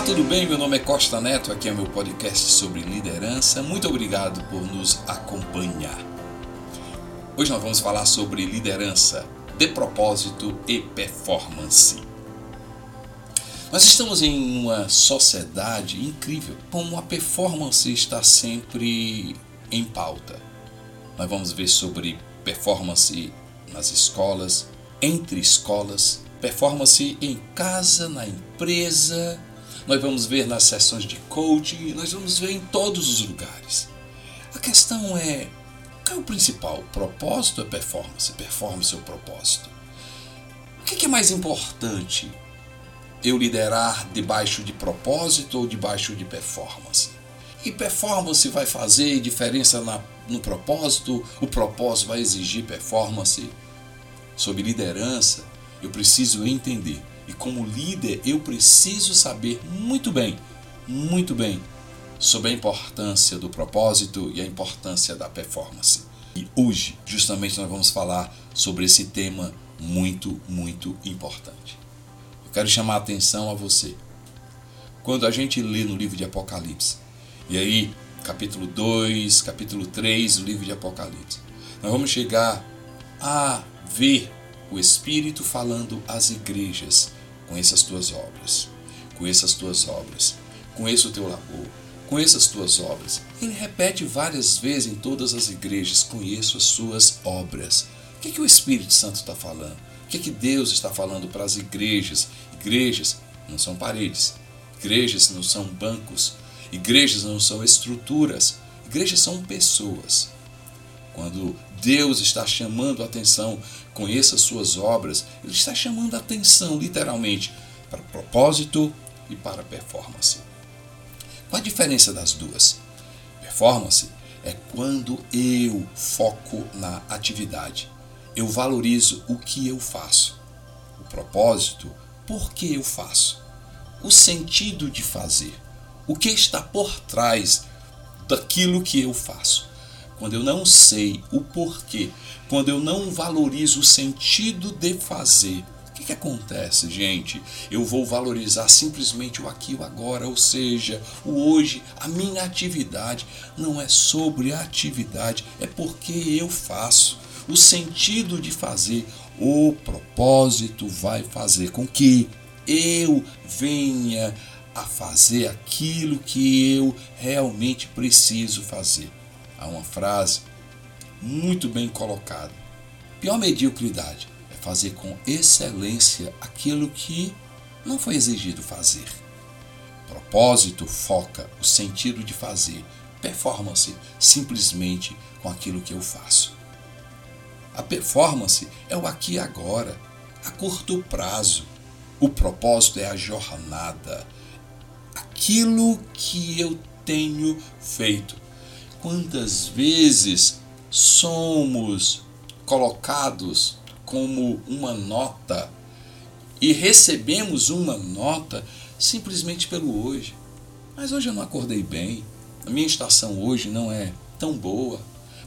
Olá, tudo bem? Meu nome é Costa Neto, aqui é meu podcast sobre liderança. Muito obrigado por nos acompanhar. Hoje nós vamos falar sobre liderança, de propósito e performance. Nós estamos em uma sociedade incrível, como a performance está sempre em pauta. Nós vamos ver sobre performance nas escolas, entre escolas, performance em casa, na empresa, nós vamos ver nas sessões de coaching, nós vamos ver em todos os lugares. A questão é: qual é o principal? Propósito ou performance? Performance ou propósito? O que é mais importante? Eu liderar debaixo de propósito ou debaixo de performance? E performance vai fazer diferença na, no propósito? O propósito vai exigir performance? Sobre liderança, eu preciso entender. E como líder, eu preciso saber muito bem, muito bem, sobre a importância do propósito e a importância da performance. E hoje, justamente, nós vamos falar sobre esse tema muito, muito importante. Eu quero chamar a atenção a você. Quando a gente lê no livro de Apocalipse, e aí, capítulo 2, capítulo 3 do livro de Apocalipse, nós vamos chegar a ver o Espírito falando às igrejas: conheça as tuas obras, conheça as tuas obras, conheça o teu labor, conheça as tuas obras. Ele repete várias vezes em todas as igrejas: conheço as suas obras. O que, é que o Espírito Santo está falando? O que, é que Deus está falando para as igrejas? Igrejas não são paredes, igrejas não são bancos, igrejas não são estruturas, igrejas são pessoas. Quando Deus está chamando a atenção, conheça suas obras, Ele está chamando a atenção, literalmente, para propósito e para performance. Qual a diferença das duas? Performance é quando eu foco na atividade, eu valorizo o que eu faço. O propósito, por que eu faço? O sentido de fazer, o que está por trás daquilo que eu faço quando eu não sei o porquê, quando eu não valorizo o sentido de fazer, o que, que acontece, gente? Eu vou valorizar simplesmente o aqui o agora, ou seja, o hoje, a minha atividade. Não é sobre a atividade, é porque eu faço. O sentido de fazer, o propósito vai fazer com que eu venha a fazer aquilo que eu realmente preciso fazer há uma frase muito bem colocada. Pior mediocridade é fazer com excelência aquilo que não foi exigido fazer. Propósito foca o sentido de fazer, performance simplesmente com aquilo que eu faço. A performance é o aqui e agora, a curto prazo. O propósito é a jornada, aquilo que eu tenho feito quantas vezes somos colocados como uma nota e recebemos uma nota simplesmente pelo hoje. Mas hoje eu não acordei bem, a minha estação hoje não é tão boa,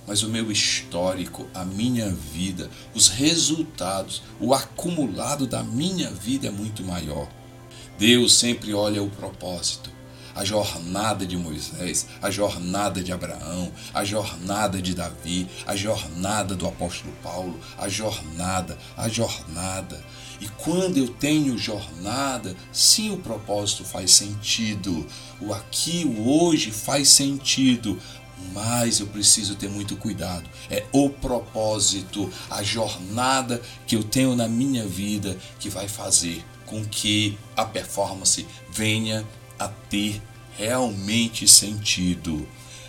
mas o meu histórico, a minha vida, os resultados, o acumulado da minha vida é muito maior. Deus sempre olha o propósito a jornada de Moisés, a jornada de Abraão, a jornada de Davi, a jornada do apóstolo Paulo, a jornada, a jornada. E quando eu tenho jornada, sim, o propósito faz sentido. O aqui, o hoje faz sentido. Mas eu preciso ter muito cuidado. É o propósito, a jornada que eu tenho na minha vida que vai fazer com que a performance venha a ter realmente sentido.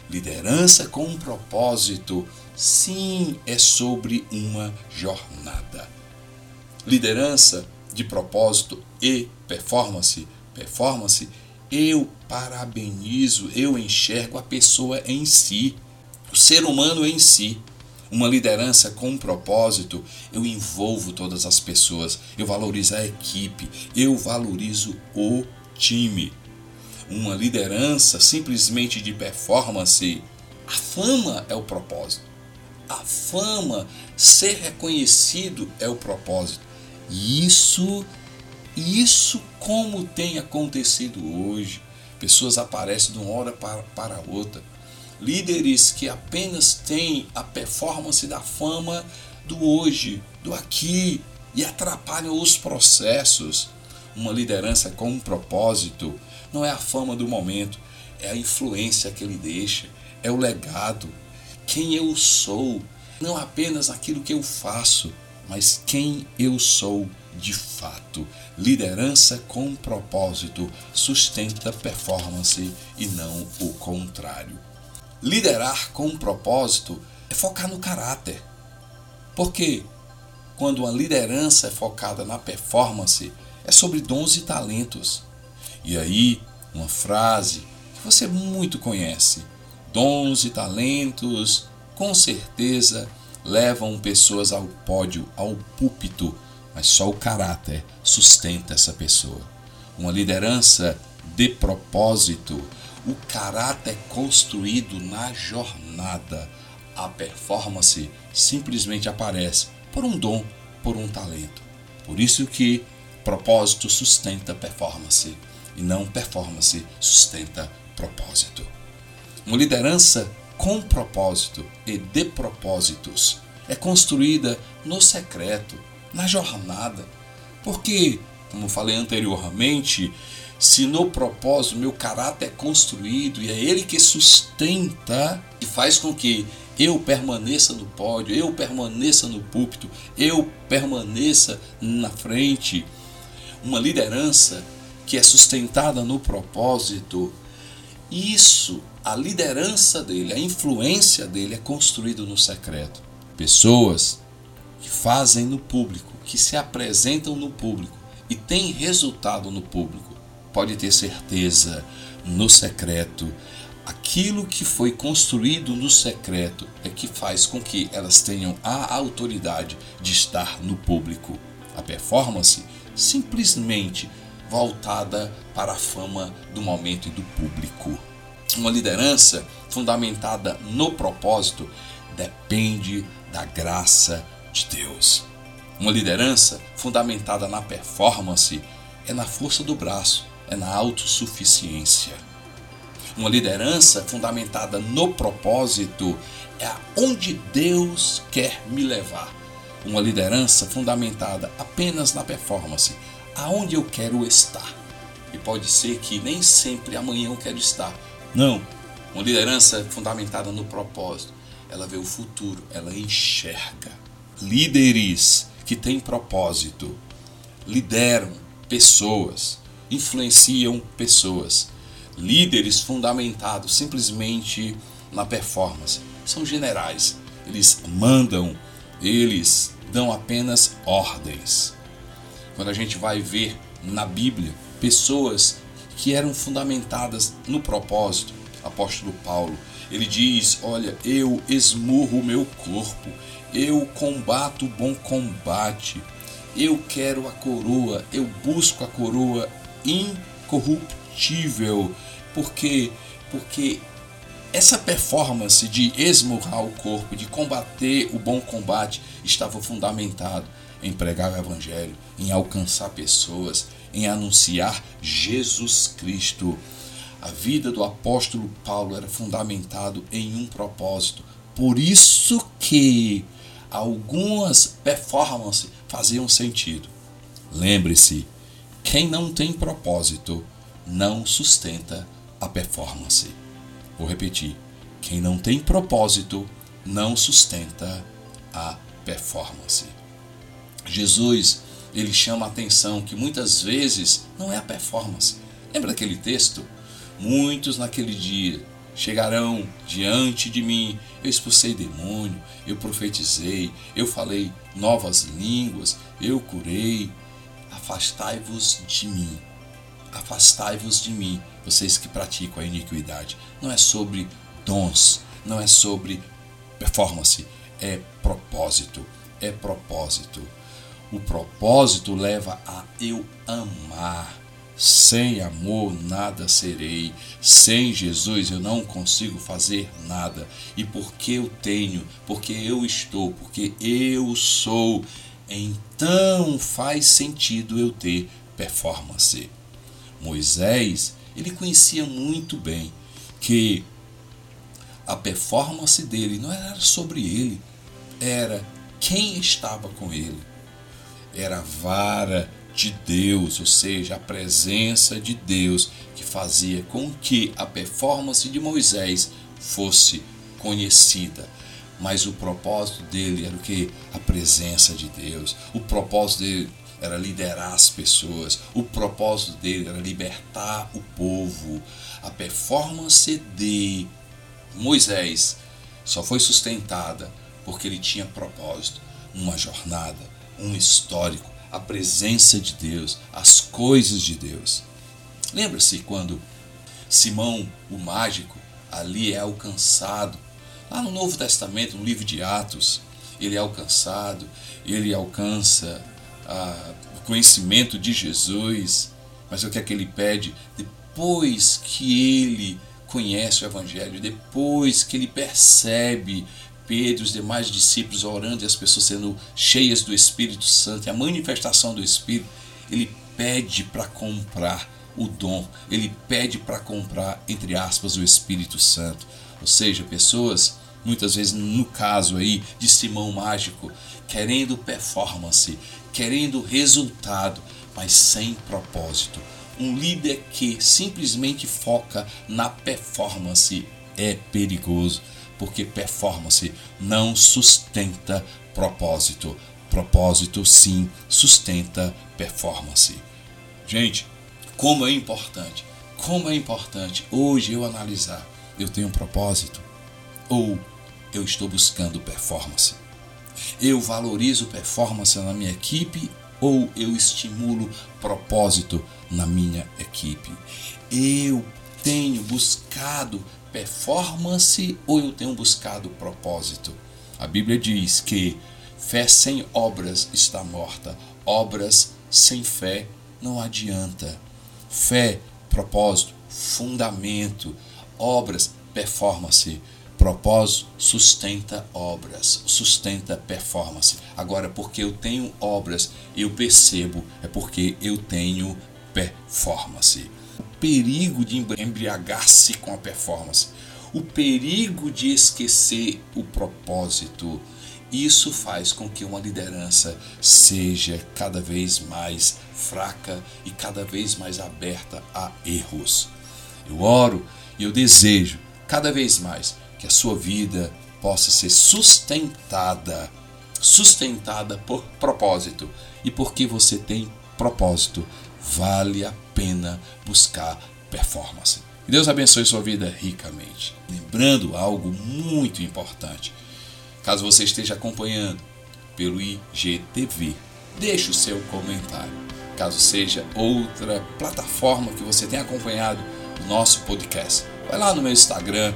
Liderança com um propósito, sim, é sobre uma jornada. Liderança de propósito e performance. Performance, eu parabenizo, eu enxergo a pessoa em si, o ser humano em si. Uma liderança com um propósito, eu envolvo todas as pessoas, eu valorizo a equipe, eu valorizo o time uma liderança simplesmente de performance, a fama é o propósito. A fama, ser reconhecido é o propósito. E isso isso como tem acontecido hoje. Pessoas aparecem de uma hora para, para outra. Líderes que apenas têm a performance da fama do hoje, do aqui, e atrapalham os processos. Uma liderança com um propósito não é a fama do momento, é a influência que ele deixa, é o legado, quem eu sou, não apenas aquilo que eu faço, mas quem eu sou de fato. Liderança com propósito sustenta performance e não o contrário. Liderar com propósito é focar no caráter. Porque quando uma liderança é focada na performance, é sobre dons e talentos. E aí, uma frase que você muito conhece: dons e talentos, com certeza, levam pessoas ao pódio, ao púlpito, mas só o caráter sustenta essa pessoa. Uma liderança de propósito, o caráter construído na jornada. A performance simplesmente aparece por um dom, por um talento. Por isso que propósito sustenta performance e não performance sustenta propósito. Uma liderança com propósito e de propósitos é construída no secreto, na jornada. Porque, como falei anteriormente, se no propósito meu caráter é construído e é ele que sustenta e faz com que eu permaneça no pódio, eu permaneça no púlpito, eu permaneça na frente, uma liderança que é sustentada no propósito, isso, a liderança dele, a influência dele é construído no secreto. Pessoas que fazem no público, que se apresentam no público e têm resultado no público, pode ter certeza, no secreto, aquilo que foi construído no secreto é que faz com que elas tenham a autoridade de estar no público. A performance simplesmente voltada para a fama do momento e do público. Uma liderança fundamentada no propósito depende da graça de Deus. Uma liderança fundamentada na performance é na força do braço, é na autossuficiência. Uma liderança fundamentada no propósito é aonde Deus quer me levar. Uma liderança fundamentada apenas na performance, aonde eu quero estar. E pode ser que nem sempre amanhã eu quero estar. Não. Uma liderança fundamentada no propósito ela vê o futuro, ela enxerga. Líderes que têm propósito lideram pessoas, influenciam pessoas. Líderes fundamentados simplesmente na performance são generais. Eles mandam, eles dão apenas ordens. Quando a gente vai ver na Bíblia pessoas que eram fundamentadas no propósito, apóstolo Paulo, ele diz: Olha, eu esmurro o meu corpo, eu combato o bom combate, eu quero a coroa, eu busco a coroa incorruptível, porque porque essa performance de esmurrar o corpo, de combater o bom combate, estava fundamentado em pregar o evangelho, em alcançar pessoas, em anunciar Jesus Cristo. A vida do apóstolo Paulo era fundamentado em um propósito. Por isso que algumas performances faziam sentido. Lembre-se, quem não tem propósito não sustenta a performance. Vou repetir: quem não tem propósito não sustenta a performance. Jesus, ele chama a atenção que muitas vezes não é a performance. Lembra daquele texto? Muitos naquele dia chegarão diante de mim. Eu expulsei demônio, eu profetizei, eu falei novas línguas, eu curei. Afastai-vos de mim. Afastai-vos de mim, vocês que praticam a iniquidade. Não é sobre dons, não é sobre performance, é propósito. É propósito. O propósito leva a eu amar sem amor nada serei. Sem Jesus eu não consigo fazer nada. E porque eu tenho, porque eu estou, porque eu sou, então faz sentido eu ter performance. Moisés, ele conhecia muito bem que a performance dele não era sobre ele, era quem estava com ele. Era a vara de Deus, ou seja, a presença de Deus que fazia com que a performance de Moisés fosse conhecida. Mas o propósito dele era o que? A presença de Deus. O propósito dele era liderar as pessoas. O propósito dele era libertar o povo. A performance de Moisés só foi sustentada porque ele tinha propósito, uma jornada, um histórico, a presença de Deus, as coisas de Deus. Lembra-se quando Simão, o mágico, ali é alcançado, lá no Novo Testamento, no livro de Atos, ele é alcançado, ele alcança o conhecimento de Jesus, mas o que é que ele pede? Depois que ele conhece o Evangelho, depois que ele percebe Pedro e os demais discípulos orando e as pessoas sendo cheias do Espírito Santo, e a manifestação do Espírito, ele pede para comprar o dom, ele pede para comprar, entre aspas, o Espírito Santo. Ou seja, pessoas, muitas vezes no caso aí de Simão Mágico, querendo performance, querendo resultado, mas sem propósito um líder que simplesmente foca na performance é perigoso, porque performance não sustenta propósito. Propósito sim sustenta performance. Gente, como é importante, como é importante hoje eu analisar, eu tenho um propósito ou eu estou buscando performance. Eu valorizo performance na minha equipe ou eu estimulo propósito na minha equipe? Eu tenho buscado performance ou eu tenho buscado propósito? A Bíblia diz que fé sem obras está morta, obras sem fé não adianta. Fé, propósito, fundamento, obras, performance. Propósito sustenta obras, sustenta performance. Agora, porque eu tenho obras, eu percebo, é porque eu tenho performance. O perigo de embriagar-se com a performance, o perigo de esquecer o propósito, isso faz com que uma liderança seja cada vez mais fraca e cada vez mais aberta a erros. Eu oro e eu desejo cada vez mais que a sua vida possa ser sustentada, sustentada por propósito. E porque você tem propósito, vale a pena buscar performance. Que Deus abençoe sua vida ricamente. Lembrando algo muito importante. Caso você esteja acompanhando pelo IGTV, deixe o seu comentário. Caso seja outra plataforma que você tenha acompanhado o nosso podcast, vai lá no meu Instagram,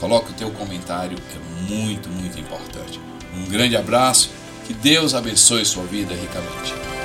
Coloque o teu comentário, é muito, muito importante. Um grande abraço, que Deus abençoe sua vida ricamente.